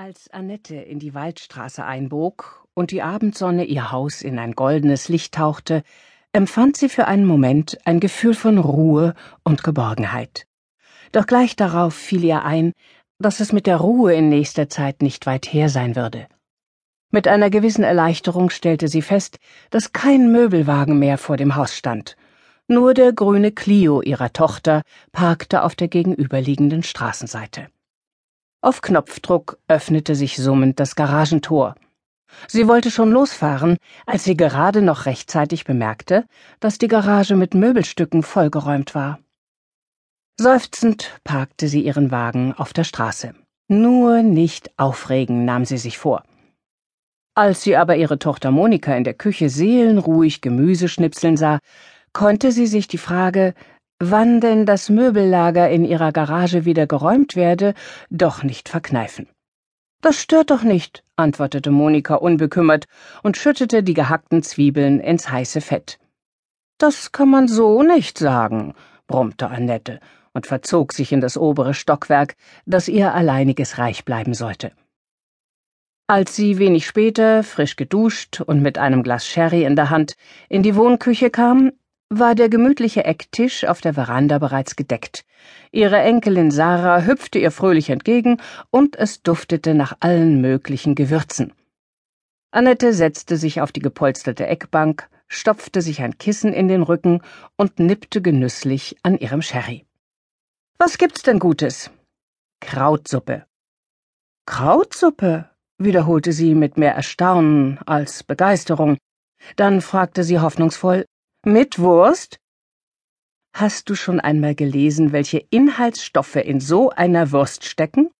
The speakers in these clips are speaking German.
Als Annette in die Waldstraße einbog und die Abendsonne ihr Haus in ein goldenes Licht tauchte, empfand sie für einen Moment ein Gefühl von Ruhe und Geborgenheit. Doch gleich darauf fiel ihr ein, dass es mit der Ruhe in nächster Zeit nicht weit her sein würde. Mit einer gewissen Erleichterung stellte sie fest, dass kein Möbelwagen mehr vor dem Haus stand. Nur der grüne Clio ihrer Tochter parkte auf der gegenüberliegenden Straßenseite. Auf Knopfdruck öffnete sich summend das Garagentor. Sie wollte schon losfahren, als sie gerade noch rechtzeitig bemerkte, dass die Garage mit Möbelstücken vollgeräumt war. Seufzend parkte sie ihren Wagen auf der Straße. Nur nicht aufregen, nahm sie sich vor. Als sie aber ihre Tochter Monika in der Küche seelenruhig Gemüse schnipseln sah, konnte sie sich die Frage, wann denn das Möbellager in ihrer Garage wieder geräumt werde, doch nicht verkneifen. Das stört doch nicht, antwortete Monika unbekümmert und schüttete die gehackten Zwiebeln ins heiße Fett. Das kann man so nicht sagen, brummte Annette und verzog sich in das obere Stockwerk, das ihr alleiniges Reich bleiben sollte. Als sie wenig später, frisch geduscht und mit einem Glas Sherry in der Hand, in die Wohnküche kam, war der gemütliche Ecktisch auf der Veranda bereits gedeckt. Ihre Enkelin Sarah hüpfte ihr fröhlich entgegen, und es duftete nach allen möglichen Gewürzen. Annette setzte sich auf die gepolsterte Eckbank, stopfte sich ein Kissen in den Rücken und nippte genüsslich an ihrem Sherry. Was gibt's denn Gutes? Krautsuppe. Krautsuppe? wiederholte sie mit mehr Erstaunen als Begeisterung. Dann fragte sie hoffnungsvoll mit Wurst? Hast du schon einmal gelesen, welche Inhaltsstoffe in so einer Wurst stecken?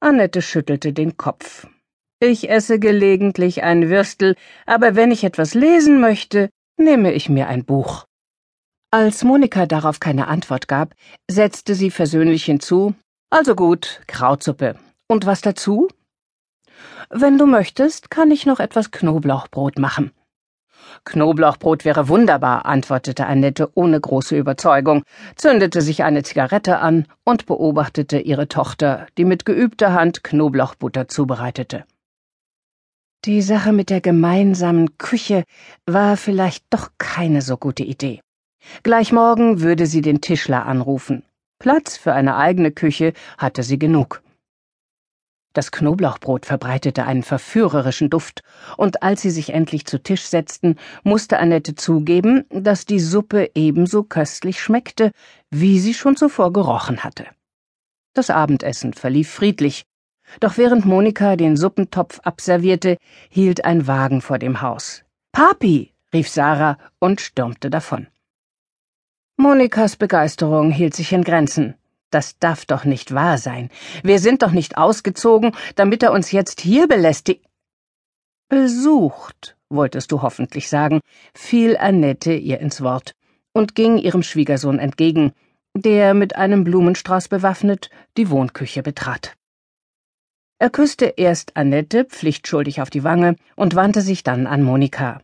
Annette schüttelte den Kopf. Ich esse gelegentlich ein Würstel, aber wenn ich etwas lesen möchte, nehme ich mir ein Buch. Als Monika darauf keine Antwort gab, setzte sie versöhnlich hinzu Also gut, Krautsuppe. Und was dazu? Wenn du möchtest, kann ich noch etwas Knoblauchbrot machen. Knoblauchbrot wäre wunderbar, antwortete Annette ohne große Überzeugung, zündete sich eine Zigarette an und beobachtete ihre Tochter, die mit geübter Hand Knoblauchbutter zubereitete. Die Sache mit der gemeinsamen Küche war vielleicht doch keine so gute Idee. Gleich morgen würde sie den Tischler anrufen. Platz für eine eigene Küche hatte sie genug. Das Knoblauchbrot verbreitete einen verführerischen Duft, und als sie sich endlich zu Tisch setzten, musste Annette zugeben, dass die Suppe ebenso köstlich schmeckte, wie sie schon zuvor gerochen hatte. Das Abendessen verlief friedlich, doch während Monika den Suppentopf abservierte, hielt ein Wagen vor dem Haus. Papi! rief Sarah und stürmte davon. Monikas Begeisterung hielt sich in Grenzen. Das darf doch nicht wahr sein. Wir sind doch nicht ausgezogen, damit er uns jetzt hier belästigt. Besucht, wolltest du hoffentlich sagen, fiel Annette ihr ins Wort und ging ihrem Schwiegersohn entgegen, der mit einem Blumenstrauß bewaffnet die Wohnküche betrat. Er küsste erst Annette pflichtschuldig auf die Wange und wandte sich dann an Monika.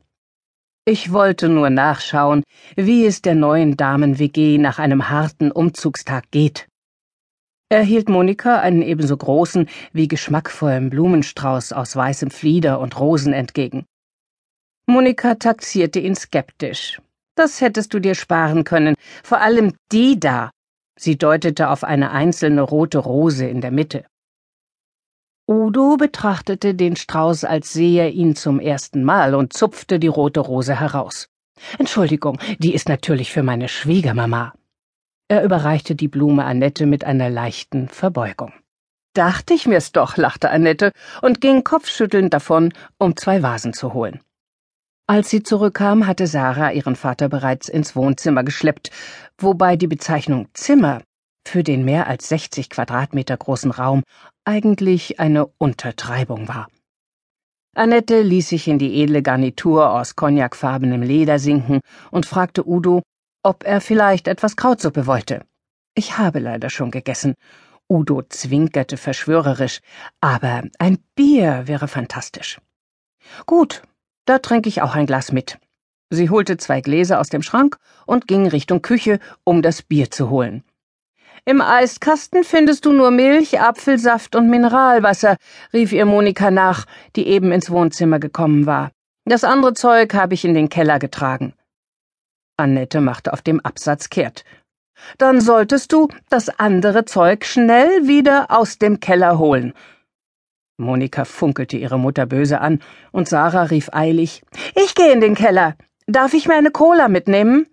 Ich wollte nur nachschauen, wie es der neuen Damen-WG nach einem harten Umzugstag geht. Er hielt Monika einen ebenso großen wie geschmackvollen Blumenstrauß aus weißem Flieder und Rosen entgegen. Monika taxierte ihn skeptisch. Das hättest du dir sparen können, vor allem die da. Sie deutete auf eine einzelne rote Rose in der Mitte. Udo betrachtete den Strauß, als sehe er ihn zum ersten Mal und zupfte die rote Rose heraus. Entschuldigung, die ist natürlich für meine Schwiegermama. Er überreichte die Blume Annette mit einer leichten Verbeugung. Dachte ich mir's doch, lachte Annette und ging kopfschüttelnd davon, um zwei Vasen zu holen. Als sie zurückkam, hatte Sarah ihren Vater bereits ins Wohnzimmer geschleppt, wobei die Bezeichnung Zimmer für den mehr als 60 Quadratmeter großen Raum eigentlich eine Untertreibung war. Annette ließ sich in die edle Garnitur aus cognacfarbenem Leder sinken und fragte Udo, ob er vielleicht etwas Krautsuppe wollte. Ich habe leider schon gegessen. Udo zwinkerte verschwörerisch, aber ein Bier wäre fantastisch. Gut, da trinke ich auch ein Glas mit. Sie holte zwei Gläser aus dem Schrank und ging Richtung Küche, um das Bier zu holen. Im Eiskasten findest du nur Milch, Apfelsaft und Mineralwasser, rief ihr Monika nach, die eben ins Wohnzimmer gekommen war. Das andere Zeug habe ich in den Keller getragen. Annette machte auf dem Absatz kehrt. Dann solltest du das andere Zeug schnell wieder aus dem Keller holen. Monika funkelte ihre Mutter böse an, und Sarah rief eilig Ich gehe in den Keller. Darf ich mir eine Cola mitnehmen?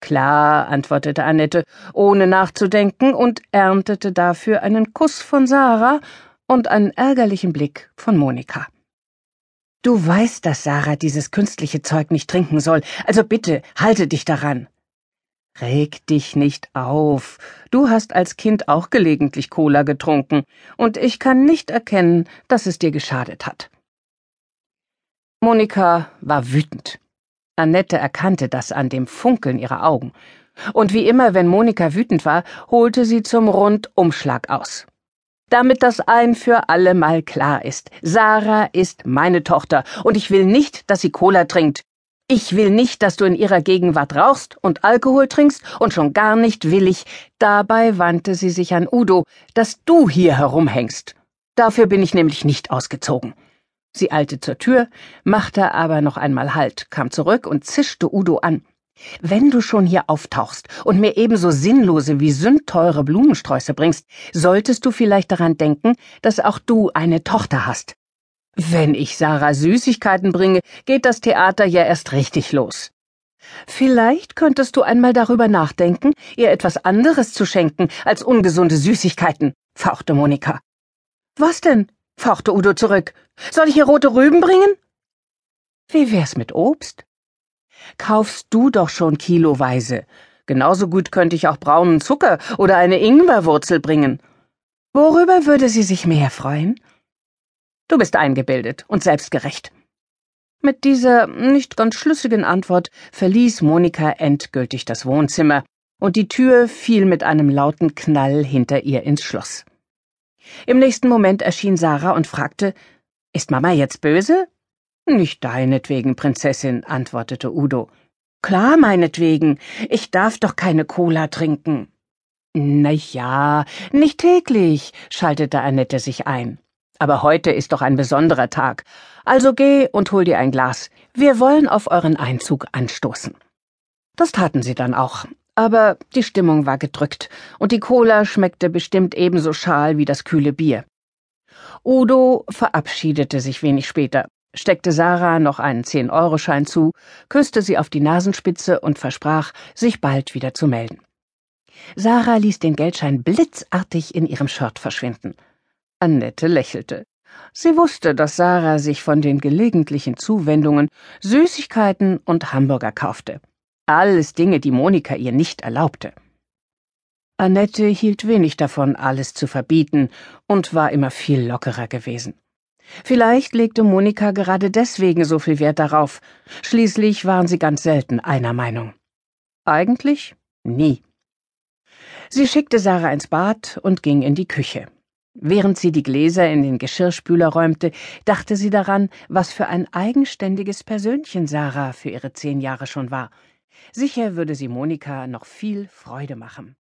Klar, antwortete Annette, ohne nachzudenken, und erntete dafür einen Kuss von Sarah und einen ärgerlichen Blick von Monika. Du weißt, dass Sarah dieses künstliche Zeug nicht trinken soll, also bitte, halte dich daran. Reg dich nicht auf. Du hast als Kind auch gelegentlich Cola getrunken, und ich kann nicht erkennen, dass es dir geschadet hat. Monika war wütend. Annette erkannte das an dem Funkeln ihrer Augen. Und wie immer, wenn Monika wütend war, holte sie zum Rundumschlag aus. Damit das ein für alle Mal klar ist. Sarah ist meine Tochter, und ich will nicht, dass sie Cola trinkt. Ich will nicht, dass du in ihrer Gegenwart rauchst und Alkohol trinkst, und schon gar nicht will ich, dabei wandte sie sich an Udo, dass du hier herumhängst. Dafür bin ich nämlich nicht ausgezogen. Sie eilte zur Tür, machte aber noch einmal Halt, kam zurück und zischte Udo an. Wenn du schon hier auftauchst und mir ebenso sinnlose wie sündteure Blumensträuße bringst, solltest du vielleicht daran denken, dass auch du eine Tochter hast. Wenn ich Sarah Süßigkeiten bringe, geht das Theater ja erst richtig los. Vielleicht könntest du einmal darüber nachdenken, ihr etwas anderes zu schenken als ungesunde Süßigkeiten, fauchte Monika. Was denn? fauchte Udo zurück. Soll ich ihr rote Rüben bringen? Wie wär's mit Obst? Kaufst du doch schon kiloweise. Genauso gut könnte ich auch braunen Zucker oder eine Ingwerwurzel bringen. Worüber würde sie sich mehr freuen? Du bist eingebildet und selbstgerecht. Mit dieser nicht ganz schlüssigen Antwort verließ Monika endgültig das Wohnzimmer, und die Tür fiel mit einem lauten Knall hinter ihr ins Schloss. Im nächsten Moment erschien Sarah und fragte Ist Mama jetzt böse? Nicht deinetwegen, Prinzessin, antwortete Udo. Klar meinetwegen. Ich darf doch keine Cola trinken. Na ja, nicht täglich, schaltete Annette sich ein. Aber heute ist doch ein besonderer Tag. Also geh und hol dir ein Glas. Wir wollen auf euren Einzug anstoßen. Das taten sie dann auch, aber die Stimmung war gedrückt, und die Cola schmeckte bestimmt ebenso schal wie das kühle Bier. Udo verabschiedete sich wenig später, steckte Sarah noch einen Zehn-Euro-Schein zu, küsste sie auf die Nasenspitze und versprach, sich bald wieder zu melden. Sarah ließ den Geldschein blitzartig in ihrem Shirt verschwinden. Annette lächelte. Sie wusste, dass Sarah sich von den gelegentlichen Zuwendungen Süßigkeiten und Hamburger kaufte. Alles Dinge, die Monika ihr nicht erlaubte. Annette hielt wenig davon, alles zu verbieten, und war immer viel lockerer gewesen. Vielleicht legte Monika gerade deswegen so viel Wert darauf. Schließlich waren sie ganz selten einer Meinung. Eigentlich nie. Sie schickte Sarah ins Bad und ging in die Küche. Während sie die Gläser in den Geschirrspüler räumte, dachte sie daran, was für ein eigenständiges Persönchen Sarah für ihre zehn Jahre schon war. Sicher würde sie Monika noch viel Freude machen.